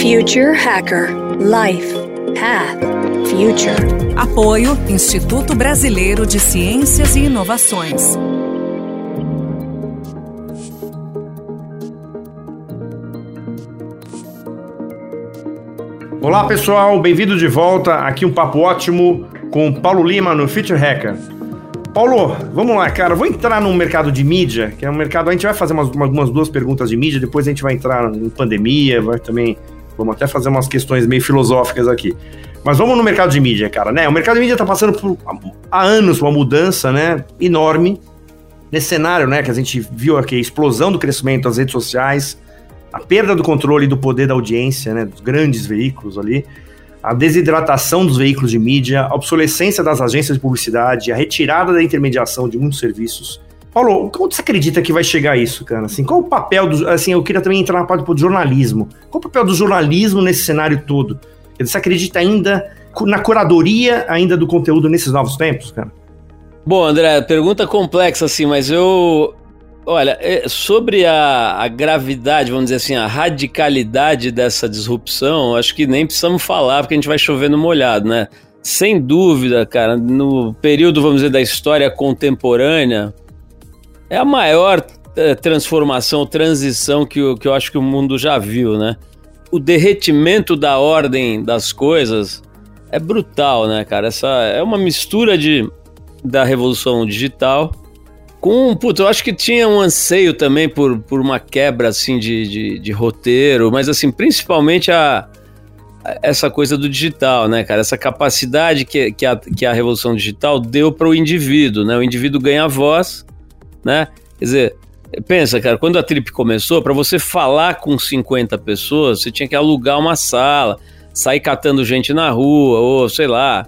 Future Hacker Life Path Future. Apoio Instituto Brasileiro de Ciências e Inovações. Olá pessoal, bem-vindo de volta. Aqui um papo ótimo com Paulo Lima no Future Hacker. Paulo, vamos lá, cara. Vou entrar no mercado de mídia, que é um mercado. A gente vai fazer umas, umas duas perguntas de mídia, depois a gente vai entrar em pandemia, vai também. Vamos até fazer umas questões meio filosóficas aqui. Mas vamos no mercado de mídia, cara, né? O mercado de mídia está passando por, há anos uma mudança, né, enorme nesse cenário, né, que a gente viu aqui, a explosão do crescimento das redes sociais, a perda do controle do poder da audiência, né, dos grandes veículos ali, a desidratação dos veículos de mídia, a obsolescência das agências de publicidade, a retirada da intermediação de muitos serviços. Paulo, como você acredita que vai chegar isso, cara? Assim, qual o papel do. Assim, eu queria também entrar na parte do jornalismo. Qual o papel do jornalismo nesse cenário todo? Você acredita ainda na curadoria ainda do conteúdo nesses novos tempos, cara? Bom, André, pergunta complexa assim, mas eu Olha, é, sobre a, a, gravidade, vamos dizer assim, a radicalidade dessa disrupção, acho que nem precisamos falar, porque a gente vai chover no molhado, né? Sem dúvida, cara, no período, vamos dizer, da história contemporânea, é a maior é, transformação, transição que, eu, que eu acho que o mundo já viu, né? O derretimento da ordem das coisas é brutal, né, cara? Essa é uma mistura de, da revolução digital com, puta, eu acho que tinha um anseio também por, por uma quebra, assim, de, de, de roteiro, mas, assim, principalmente a, essa coisa do digital, né, cara? Essa capacidade que, que, a, que a revolução digital deu para o indivíduo, né? O indivíduo ganha voz, né? Quer dizer, pensa, cara, quando a Trip começou, para você falar com 50 pessoas, você tinha que alugar uma sala, sair catando gente na rua, ou sei lá,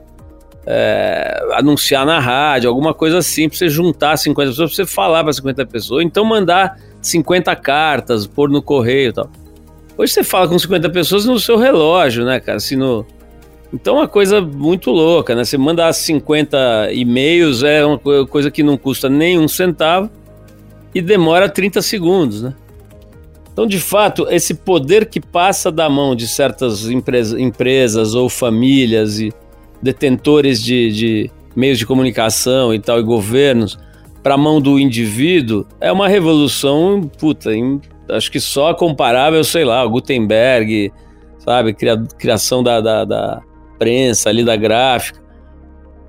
é, anunciar na rádio, alguma coisa assim, pra você juntar 50 pessoas, pra você falar para 50 pessoas, então mandar 50 cartas, pôr no correio e tal. Hoje você fala com 50 pessoas no seu relógio, né, cara? Assim, no... Então é uma coisa muito louca, né? Você mandar 50 e-mails é uma coisa que não custa nem um centavo e demora 30 segundos, né? Então, de fato, esse poder que passa da mão de certas empresas, empresas ou famílias e, detentores de, de meios de comunicação e tal, e governos, para a mão do indivíduo, é uma revolução, puta, em, acho que só comparável, sei lá, Gutenberg, sabe, cria, criação da, da, da, prensa ali, da gráfica.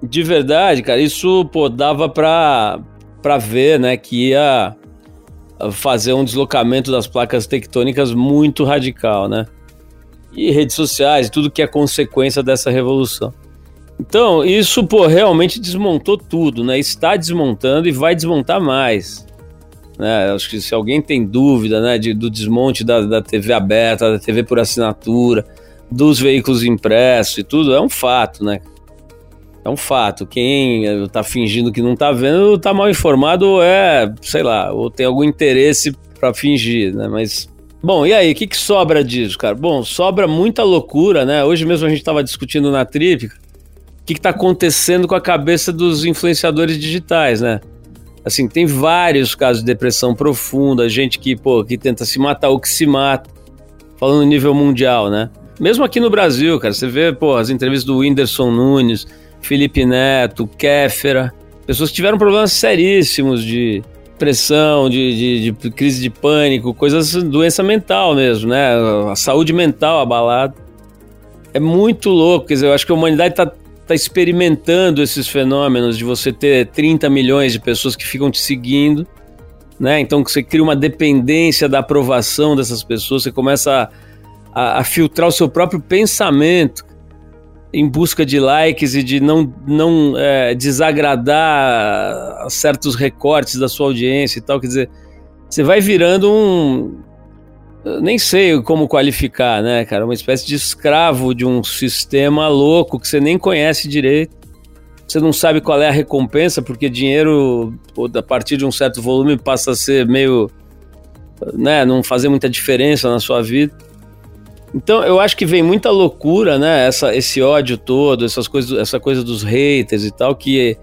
De verdade, cara, isso, pô, dava para pra ver, né, que ia fazer um deslocamento das placas tectônicas muito radical, né? E redes sociais, tudo que é consequência dessa revolução. Então, isso, pô, realmente desmontou tudo, né? Está desmontando e vai desmontar mais. Né? Acho que se alguém tem dúvida né, de, do desmonte da, da TV aberta, da TV por assinatura, dos veículos impressos e tudo, é um fato, né? É um fato. Quem está fingindo que não está vendo está mal informado ou é, sei lá, ou tem algum interesse para fingir, né? Mas Bom, e aí, o que, que sobra disso, cara? Bom, sobra muita loucura, né? Hoje mesmo a gente estava discutindo na Tríplica o que está acontecendo com a cabeça dos influenciadores digitais, né? Assim, tem vários casos de depressão profunda, gente que, pô, que tenta se matar ou que se mata, falando no nível mundial, né? Mesmo aqui no Brasil, cara, você vê, pô, as entrevistas do Whindersson Nunes, Felipe Neto, Kéfera, pessoas que tiveram problemas seríssimos de depressão, de, de, de crise de pânico, coisas, doença mental mesmo, né? A saúde mental abalada. É muito louco, quer dizer, eu acho que a humanidade está está experimentando esses fenômenos de você ter 30 milhões de pessoas que ficam te seguindo, né? Então você cria uma dependência da aprovação dessas pessoas, você começa a, a, a filtrar o seu próprio pensamento em busca de likes e de não, não é, desagradar certos recortes da sua audiência e tal. Quer dizer, você vai virando um, nem sei como qualificar, né, cara? Uma espécie de escravo de um sistema louco que você nem conhece direito. Você não sabe qual é a recompensa, porque dinheiro, a partir de um certo volume, passa a ser meio. né, não fazer muita diferença na sua vida. Então, eu acho que vem muita loucura, né? Essa, esse ódio todo, essas coisas, essa coisa dos haters e tal, que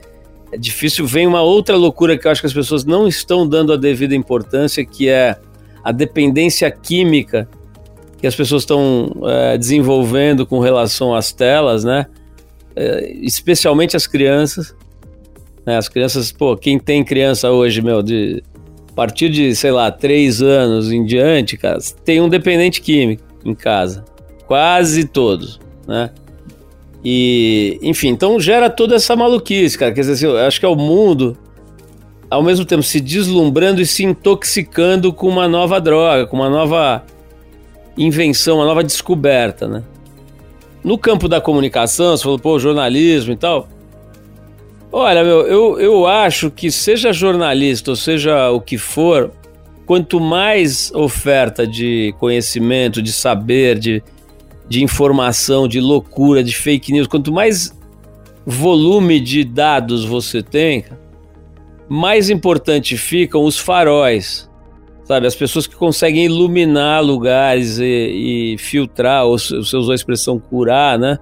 é difícil. Vem uma outra loucura que eu acho que as pessoas não estão dando a devida importância, que é a dependência química que as pessoas estão é, desenvolvendo com relação às telas, né? É, especialmente as crianças. Né? As crianças, pô, quem tem criança hoje, meu, de a partir de, sei lá, três anos em diante, cara, tem um dependente químico em casa. Quase todos, né? E, enfim, então gera toda essa maluquice, cara. Quer dizer, assim, eu acho que é o mundo, ao mesmo tempo, se deslumbrando e se intoxicando com uma nova droga, com uma nova invenção, uma nova descoberta, né? No campo da comunicação, você falou, pô, jornalismo e tal. Olha, meu, eu, eu acho que seja jornalista ou seja o que for, quanto mais oferta de conhecimento, de saber, de, de informação, de loucura, de fake news, quanto mais volume de dados você tem, mais importante ficam os faróis sabe? As pessoas que conseguem iluminar lugares e, e filtrar, ou você usou a expressão curar, né?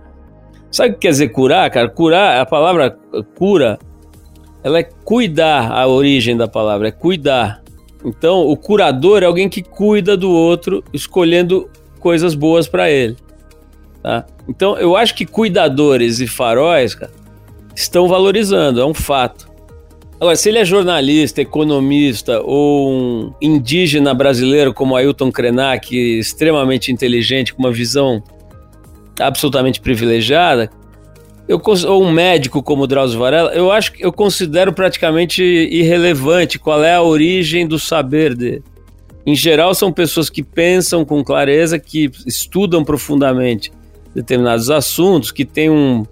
Sabe o que quer dizer curar, cara? Curar, a palavra cura, ela é cuidar, a origem da palavra é cuidar. Então, o curador é alguém que cuida do outro, escolhendo coisas boas para ele. Tá? Então, eu acho que cuidadores e faróis, cara, estão valorizando, é um fato. Agora, se ele é jornalista, economista ou um indígena brasileiro como Ailton Krenak, extremamente inteligente, com uma visão absolutamente privilegiada, eu, ou um médico como Drauzio Varela, eu acho que eu considero praticamente irrelevante qual é a origem do saber dele. Em geral, são pessoas que pensam com clareza, que estudam profundamente determinados assuntos, que têm um,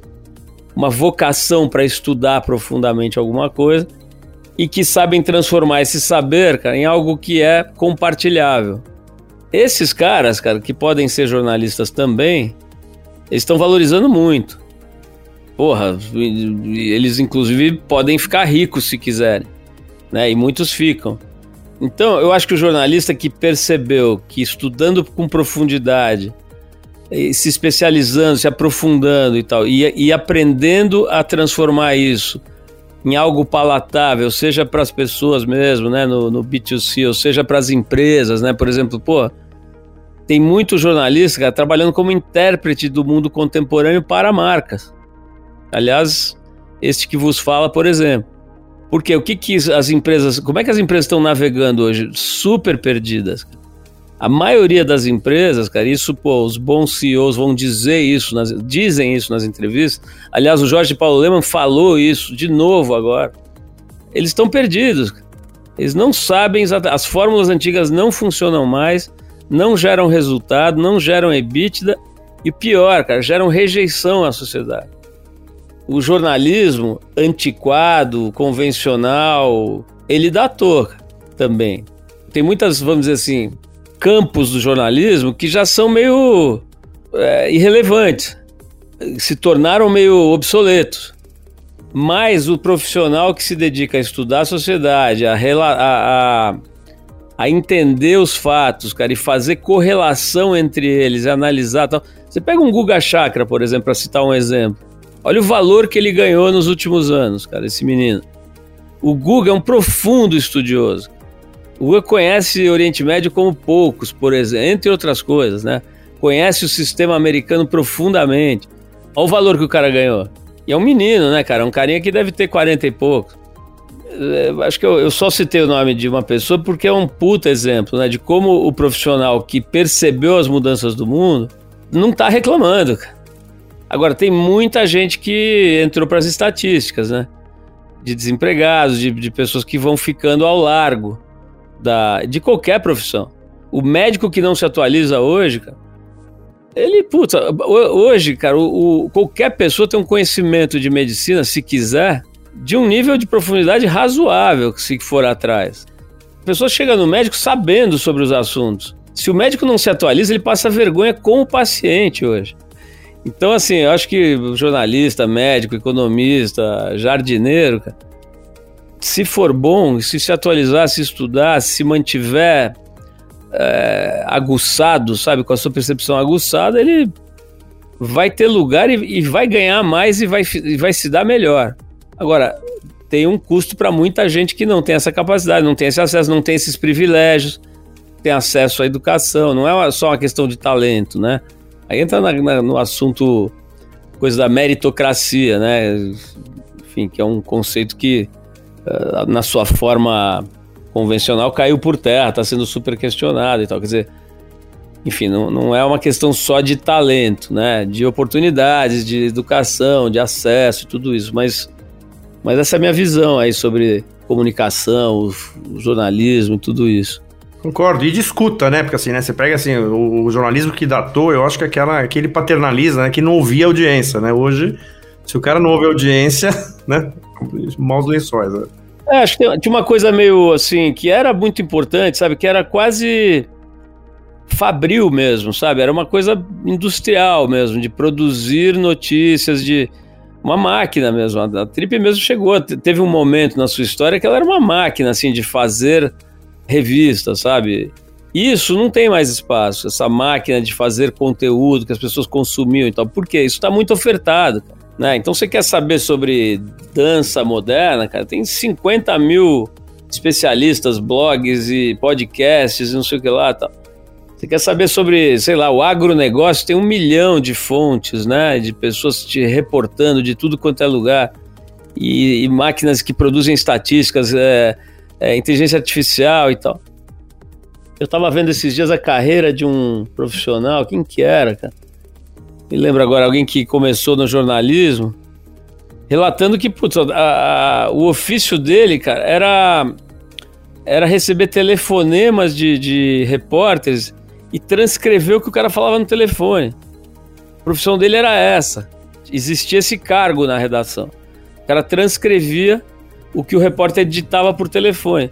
uma vocação para estudar profundamente alguma coisa e que sabem transformar esse saber, cara, em algo que é compartilhável. Esses caras, cara, que podem ser jornalistas também, eles estão valorizando muito. Porra, eles inclusive podem ficar ricos se quiserem, né? E muitos ficam. Então, eu acho que o jornalista que percebeu que estudando com profundidade, se especializando, se aprofundando e tal, e, e aprendendo a transformar isso em algo palatável, seja para as pessoas mesmo, né, no, no B2C, ou seja para as empresas, né, por exemplo, pô, tem muito jornalista cara, trabalhando como intérprete do mundo contemporâneo para marcas. Aliás, este que vos fala, por exemplo. Porque o que, que as empresas, como é que as empresas estão navegando hoje? Super perdidas. A maioria das empresas, cara, isso, pô, os bons CEOs vão dizer isso, nas, dizem isso nas entrevistas. Aliás, o Jorge Paulo Leman falou isso de novo agora. Eles estão perdidos. Eles não sabem exatamente. As fórmulas antigas não funcionam mais, não geram resultado, não geram EBITDA e pior, cara, geram rejeição à sociedade. O jornalismo antiquado, convencional, ele dá toca também. Tem muitas, vamos dizer assim, campos do jornalismo que já são meio é, irrelevantes, se tornaram meio obsoletos. Mas o profissional que se dedica a estudar a sociedade, a, a, a, a entender os fatos, cara, e fazer correlação entre eles, analisar tal. Você pega um Guga Chakra, por exemplo, para citar um exemplo. Olha o valor que ele ganhou nos últimos anos, cara, esse menino. O Guga é um profundo estudioso. O Guga conhece o Oriente Médio como poucos, por exemplo, entre outras coisas, né? Conhece o sistema americano profundamente. Olha o valor que o cara ganhou. E é um menino, né, cara? Um carinha que deve ter 40 e poucos. É, acho que eu, eu, só citei o nome de uma pessoa porque é um puta exemplo, né? De como o profissional que percebeu as mudanças do mundo não tá reclamando. Agora, tem muita gente que entrou para as estatísticas, né? De desempregados, de, de pessoas que vão ficando ao largo da, de qualquer profissão. O médico que não se atualiza hoje, cara, ele, puta, hoje, cara, o, o, qualquer pessoa tem um conhecimento de medicina, se quiser, de um nível de profundidade razoável, se for atrás. A pessoa chega no médico sabendo sobre os assuntos. Se o médico não se atualiza, ele passa vergonha com o paciente hoje. Então, assim, eu acho que jornalista, médico, economista, jardineiro, se for bom, se se atualizar, se estudar, se mantiver é, aguçado, sabe, com a sua percepção aguçada, ele vai ter lugar e, e vai ganhar mais e vai, e vai se dar melhor. Agora, tem um custo para muita gente que não tem essa capacidade, não tem esse acesso, não tem esses privilégios. tem acesso à educação, não é só uma questão de talento, né? Aí entra na, na, no assunto, coisa da meritocracia, né? Enfim, que é um conceito que, uh, na sua forma convencional, caiu por terra, está sendo super questionado e tal. Quer dizer, enfim, não, não é uma questão só de talento, né? De oportunidades, de educação, de acesso, tudo isso, mas, mas essa é a minha visão aí sobre comunicação, o, o jornalismo, tudo isso. Concordo. E discuta, né? Porque assim, né? Você pega assim, o, o, jornalismo que datou, eu acho que aquela, aquele paternaliza, né? Que não ouvia audiência, né? Hoje, se o cara não ouve audiência, né? Maus lençóis, né? É, acho que tinha uma coisa meio assim, que era muito importante, sabe? Que era quase fabril mesmo, sabe? Era uma coisa industrial mesmo, de produzir notícias, de uma máquina mesmo. A Trip mesmo chegou, teve um momento na sua história que ela era uma máquina, assim, de fazer revistas, sabe? Isso não tem mais espaço, essa máquina de fazer conteúdo que as pessoas consumiam e tal. Por quê? Isso está muito ofertado, né? Então você quer saber sobre dança moderna, cara? Tem 50 mil especialistas, blogs e podcasts e não sei o que lá tal. Você quer saber sobre, sei lá, o agronegócio? Tem um milhão de fontes, né? De pessoas te reportando de tudo quanto é lugar. E, e máquinas que produzem estatísticas, é, é, inteligência artificial e tal. Eu tava vendo esses dias a carreira de um profissional, quem que era, cara? Me lembro agora, alguém que começou no jornalismo, relatando que, putz, a, a, o ofício dele, cara, era, era receber telefonemas de, de repórteres e transcrever o que o cara falava no telefone. A profissão dele era essa. Existia esse cargo na redação. O cara transcrevia o que o repórter editava por telefone.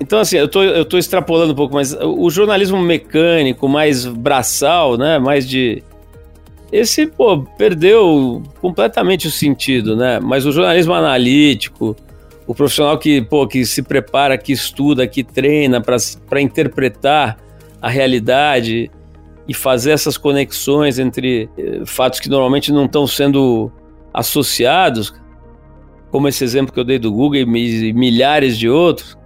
Então, assim, eu tô, eu tô extrapolando um pouco, mas o jornalismo mecânico, mais braçal, né? Mais de. Esse, pô, perdeu completamente o sentido, né? Mas o jornalismo analítico, o profissional que, pô, que se prepara, que estuda, que treina para interpretar a realidade e fazer essas conexões entre eh, fatos que normalmente não estão sendo associados, como esse exemplo que eu dei do Google e milhares de outros,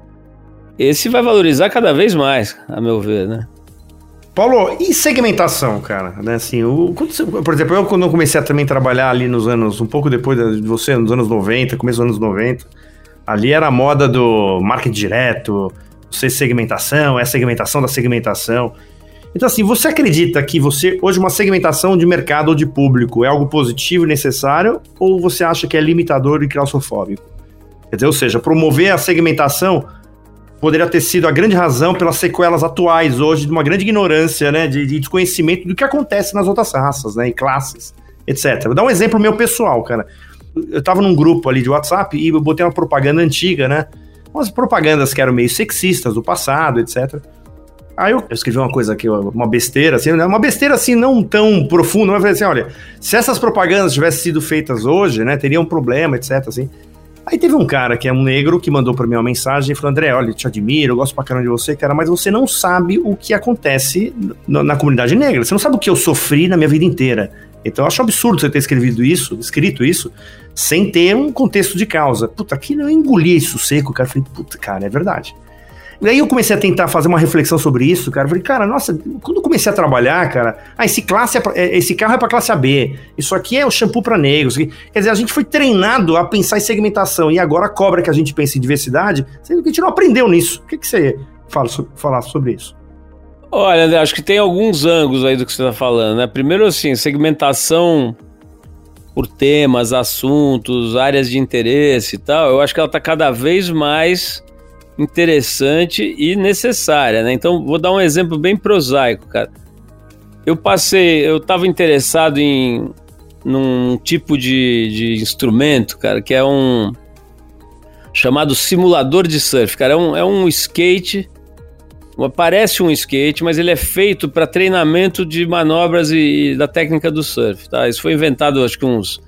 esse vai valorizar cada vez mais, a meu ver, né? Paulo, e segmentação, cara? Né, assim, o, por exemplo, eu quando comecei a também trabalhar ali nos anos, um pouco depois de você, nos anos 90, começo dos anos 90, ali era a moda do marketing direto, sei segmentação, é a segmentação da segmentação. Então, assim, você acredita que você, hoje, uma segmentação de mercado ou de público é algo positivo e necessário, ou você acha que é limitador e claustrofóbico? Quer dizer, ou seja, promover a segmentação poderia ter sido a grande razão pelas sequelas atuais hoje de uma grande ignorância, né, de, de desconhecimento do que acontece nas outras raças, né, e classes, etc. Vou dar um exemplo meu pessoal, cara. Eu tava num grupo ali de WhatsApp e eu botei uma propaganda antiga, né, umas propagandas que eram meio sexistas do passado, etc. Aí eu, escrevi uma coisa aqui, uma besteira, assim, né? uma besteira assim não tão profunda, mas eu falei assim, olha, se essas propagandas tivessem sido feitas hoje, né, teria um problema, etc, assim. Aí teve um cara que é um negro que mandou para mim uma mensagem e falou: André, olha, te admiro, eu gosto pra caramba de você, cara, mas você não sabe o que acontece na, na comunidade negra. Você não sabe o que eu sofri na minha vida inteira. Então eu acho absurdo você ter escrevido isso, escrito isso, sem ter um contexto de causa. Puta, aqui eu engoli isso seco, cara. Falei, puta, cara, é verdade. Aí eu comecei a tentar fazer uma reflexão sobre isso, cara. falei, cara, nossa, quando eu comecei a trabalhar, cara, ah, esse, classe é pra, é, esse carro é para classe AB, isso aqui é o shampoo para negros. Quer dizer, a gente foi treinado a pensar em segmentação e agora cobra que a gente pense em diversidade, sendo que a gente não aprendeu nisso. O que, que você fala, falar sobre isso? Olha, André, acho que tem alguns ângulos aí do que você está falando, né? Primeiro, assim, segmentação por temas, assuntos, áreas de interesse e tal, eu acho que ela está cada vez mais interessante e necessária, né? Então, vou dar um exemplo bem prosaico, cara. Eu passei, eu estava interessado em num tipo de, de instrumento, cara, que é um chamado simulador de surf, cara. É um, é um skate Parece um skate, mas ele é feito para treinamento de manobras e, e, da técnica do surf. Tá? Isso foi inventado, acho que uns,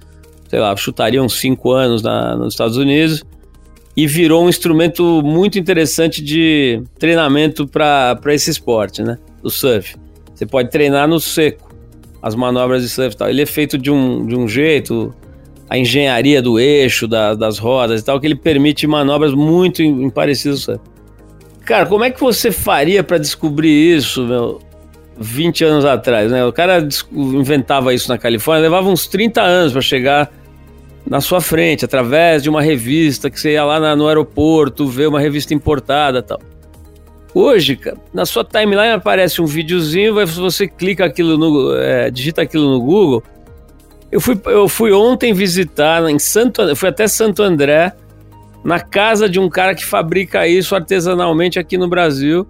sei lá, chutaria uns 5 anos na, nos Estados Unidos e virou um instrumento muito interessante de treinamento para esse esporte, né? Do surf. Você pode treinar no seco as manobras de surf. Tal. Ele é feito de um, de um jeito, a engenharia do eixo, da, das rodas e tal, que ele permite manobras muito parecidas ao surf. Cara, como é que você faria para descobrir isso, meu? 20 anos atrás, né? O cara inventava isso na Califórnia, levava uns 30 anos para chegar na sua frente, através de uma revista que você ia lá na, no aeroporto, ver uma revista importada tal. Hoje, na sua timeline aparece um videozinho, você clica aquilo no, é, digita aquilo no Google. Eu fui, eu fui ontem visitar em Santo, eu fui até Santo André, na casa de um cara que fabrica isso artesanalmente aqui no Brasil.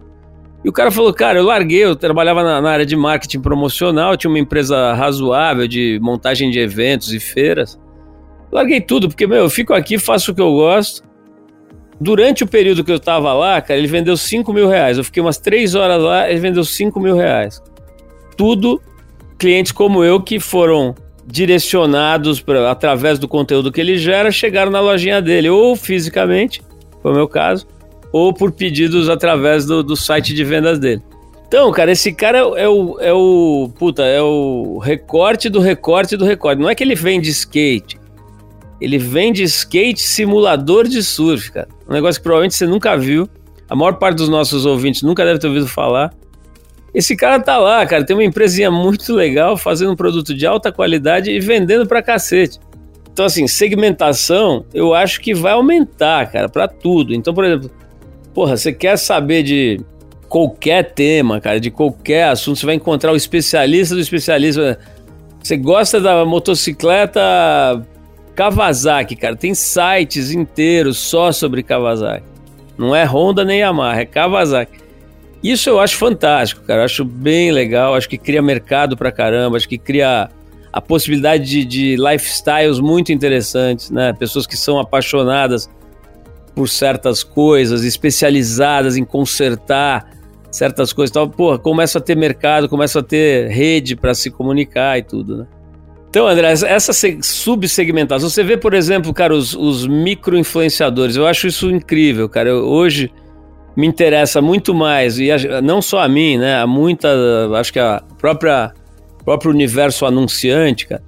E o cara falou, cara, eu larguei, eu trabalhava na, na, área de marketing promocional, tinha uma empresa razoável de montagem de eventos e feiras. Larguei tudo, porque, meu, eu fico aqui, faço o que eu gosto. Durante o período que eu tava lá, cara, ele vendeu 5 mil reais. Eu fiquei umas 3 horas lá, ele vendeu 5 mil reais. Tudo clientes como eu que foram direcionados pra, através do conteúdo que ele gera, chegaram na lojinha dele, ou fisicamente, foi o meu caso, ou por pedidos através do, do site de vendas dele. Então, cara, esse cara é o, é o. Puta, é o recorte do recorte do recorte. Não é que ele vende skate. Ele vende skate simulador de surf, cara. Um negócio que provavelmente você nunca viu. A maior parte dos nossos ouvintes nunca deve ter ouvido falar. Esse cara tá lá, cara, tem uma empresinha muito legal fazendo um produto de alta qualidade e vendendo pra cacete. Então, assim, segmentação eu acho que vai aumentar, cara, para tudo. Então, por exemplo, porra, você quer saber de qualquer tema, cara, de qualquer assunto, você vai encontrar o especialista do especialista. Você gosta da motocicleta Kawasaki, cara, tem sites inteiros só sobre Kawasaki. Não é Honda nem Yamaha, é Kawasaki. Isso eu acho fantástico, cara. Acho bem legal. Acho que cria mercado pra caramba. Acho que cria a possibilidade de, de lifestyles muito interessantes, né? Pessoas que são apaixonadas por certas coisas, especializadas em consertar certas coisas e tal. Porra, começa a ter mercado, começa a ter rede para se comunicar e tudo, né? Então, André, essa subsegmentação, você vê, por exemplo, cara, os, os micro-influenciadores, eu acho isso incrível, cara. Eu, hoje, me interessa muito mais, e a, não só a mim, né? A muita, acho que a própria próprio universo anunciante, cara,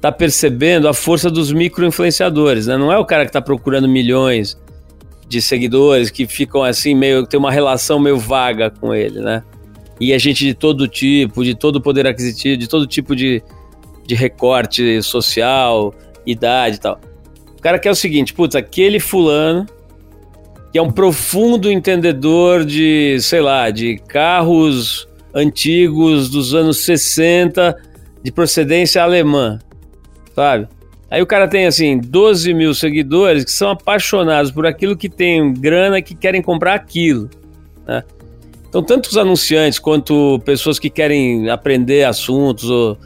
tá percebendo a força dos micro-influenciadores, né? Não é o cara que tá procurando milhões de seguidores que ficam assim, meio, tem uma relação meio vaga com ele, né? E a gente de todo tipo, de todo poder aquisitivo, de todo tipo de, de recorte social, idade e tal. O cara quer o seguinte, putz, aquele fulano que é um profundo entendedor de, sei lá, de carros antigos dos anos 60 de procedência alemã, sabe? Aí o cara tem assim 12 mil seguidores que são apaixonados por aquilo que tem grana que querem comprar aquilo, né? Então, tanto os anunciantes quanto pessoas que querem aprender assuntos ou,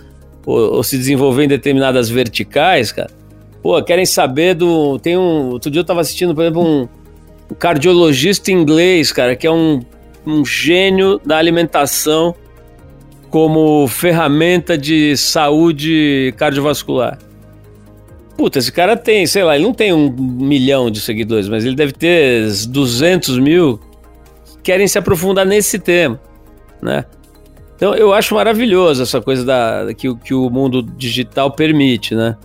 ou, ou se desenvolver em determinadas verticais, cara, pô, querem saber do. Tem um. Outro dia eu tava assistindo, por exemplo, um o cardiologista inglês, cara, que é um, um gênio da alimentação como ferramenta de saúde cardiovascular. Puta, esse cara tem, sei lá, ele não tem um milhão de seguidores, mas ele deve ter 200 mil que querem se aprofundar nesse tema, né? Então eu acho maravilhoso essa coisa da, que, que o mundo digital permite, né?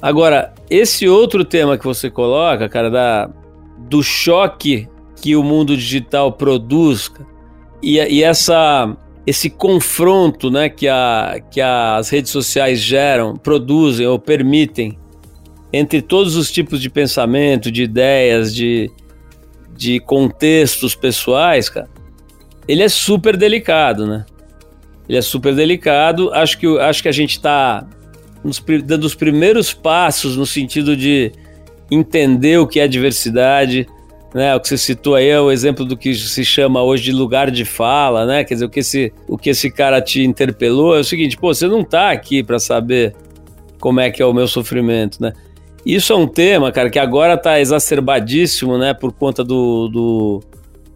Agora, esse outro tema que você coloca, cara, da, do choque que o mundo digital produz e, e essa esse confronto né, que, a, que as redes sociais geram, produzem ou permitem entre todos os tipos de pensamento, de ideias, de, de contextos pessoais, cara, ele é super delicado, né? Ele é super delicado. Acho que, acho que a gente está dando os primeiros passos no sentido de entender o que é diversidade, né? O que você citou aí é o exemplo do que se chama hoje de lugar de fala, né? Quer dizer, o que esse, o que esse cara te interpelou é o seguinte, pô, você não está aqui para saber como é que é o meu sofrimento, né? Isso é um tema, cara, que agora está exacerbadíssimo, né, por conta do, do,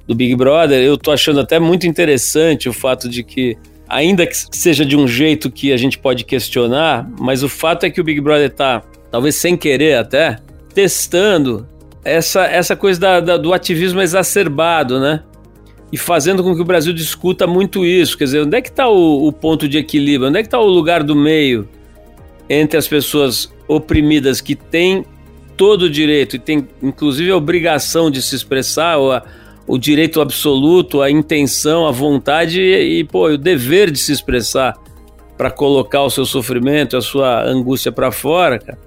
do Big Brother. Eu tô achando até muito interessante o fato de que ainda que seja de um jeito que a gente pode questionar, mas o fato é que o Big Brother tá, talvez sem querer até, testando essa, essa coisa da, da, do ativismo exacerbado, né? E fazendo com que o Brasil discuta muito isso. Quer dizer, onde é que está o, o, ponto de equilíbrio? Onde é que está o lugar do meio entre as pessoas oprimidas que têm todo o direito e têm, inclusive, a obrigação de se expressar ou a, o direito absoluto, a intenção, a vontade e, e pô, o dever de se expressar para colocar o seu sofrimento, a sua angústia para fora, cara.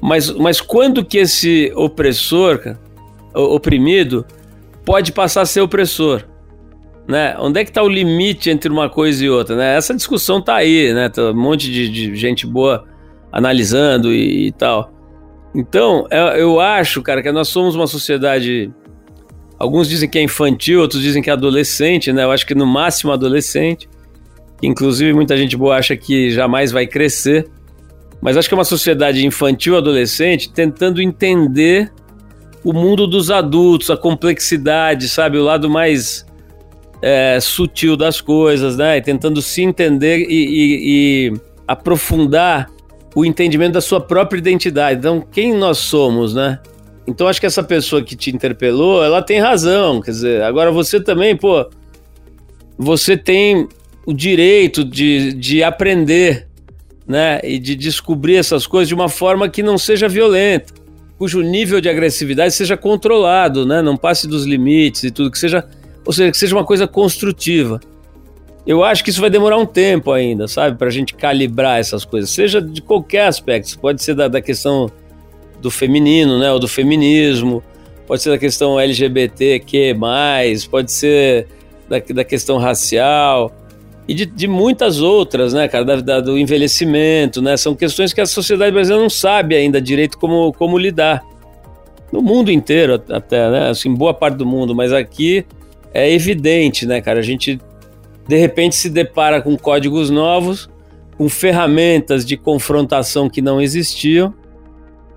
Mas, mas quando que esse opressor, cara, oprimido, pode passar a ser opressor? Né? Onde é que está o limite entre uma coisa e outra? Né? Essa discussão tá aí, né? Tá um monte de, de gente boa analisando e, e tal. Então, eu, eu acho, cara, que nós somos uma sociedade. Alguns dizem que é infantil, outros dizem que é adolescente, né? Eu acho que no máximo adolescente. Inclusive, muita gente boa acha que jamais vai crescer. Mas acho que é uma sociedade infantil, adolescente, tentando entender o mundo dos adultos, a complexidade, sabe? O lado mais é, sutil das coisas, né? E tentando se entender e, e, e aprofundar o entendimento da sua própria identidade. Então, quem nós somos, né? Então, acho que essa pessoa que te interpelou, ela tem razão. Quer dizer, agora você também, pô, você tem o direito de, de aprender, né? E de descobrir essas coisas de uma forma que não seja violenta, cujo nível de agressividade seja controlado, né? Não passe dos limites e tudo, que seja ou seja, que seja uma coisa construtiva. Eu acho que isso vai demorar um tempo ainda, sabe, para a gente calibrar essas coisas, seja de qualquer aspecto. Pode ser da, da questão do feminino, né, ou do feminismo, pode ser da questão LGBTQ+, pode ser da, da questão racial e de, de, muitas outras, né, cara, da, da, do envelhecimento, né, são questões que a sociedade brasileira não sabe ainda direito como, como lidar. No mundo inteiro até, né, assim, boa parte do mundo, mas aqui é evidente, né, cara? A gente de repente se depara com códigos novos, com ferramentas de confrontação que não existiam.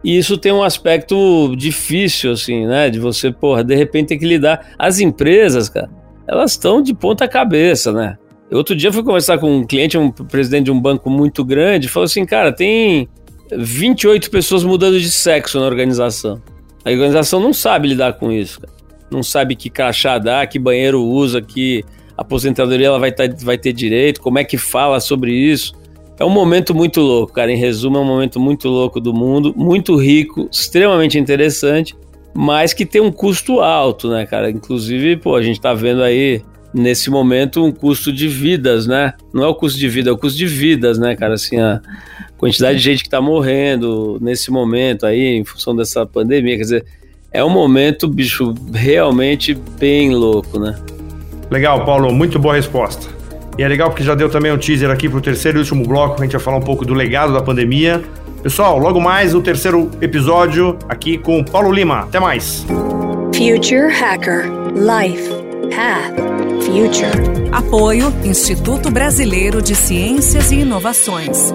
E isso tem um aspecto difícil, assim, né? De você, porra, de repente ter que lidar. As empresas, cara, elas estão de ponta cabeça, né? Outro dia eu fui conversar com um cliente, um presidente de um banco muito grande, falou assim, cara, tem 28 pessoas mudando de sexo na organização. A organização não sabe lidar com isso, cara não sabe que crachá dá, que banheiro usa, que aposentadoria ela vai, tá, vai ter direito, como é que fala sobre isso. É um momento muito louco, cara. Em resumo, é um momento muito louco do mundo, muito rico, extremamente interessante, mas que tem um custo alto, né, cara? Inclusive, pô, a gente tá vendo aí nesse momento um custo de vidas, né? Não é o custo de vida, é o custo de vidas, né, cara? Assim, a quantidade de gente que tá morrendo nesse momento aí, em função dessa pandemia, quer dizer, é um momento, bicho, realmente bem louco, né? Legal, Paulo, muito boa resposta. E é legal porque já deu também um teaser aqui para o terceiro e último bloco, a gente vai falar um pouco do legado da pandemia. Pessoal, logo mais o terceiro episódio aqui com Paulo Lima. Até mais. Future Hacker Life Path Future. Apoio Instituto Brasileiro de Ciências e Inovações.